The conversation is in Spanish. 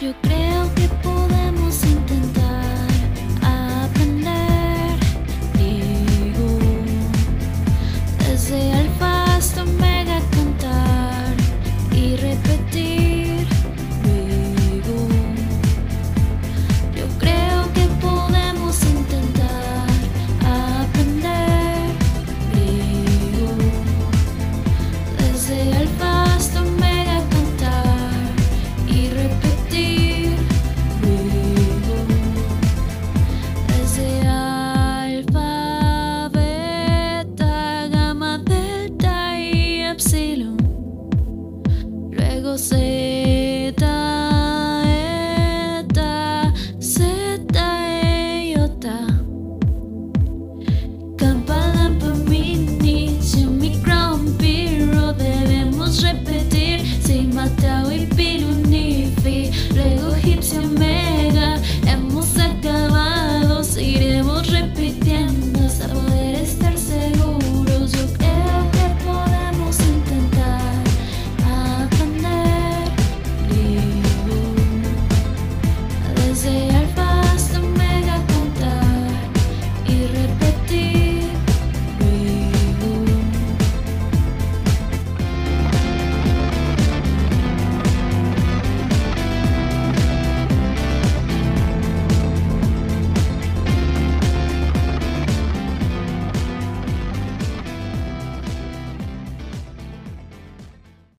próprio creu que Zeta, Eta, Zeta, Eta, Campada por mi niño, mi crown, pero debemos repetir sin matar.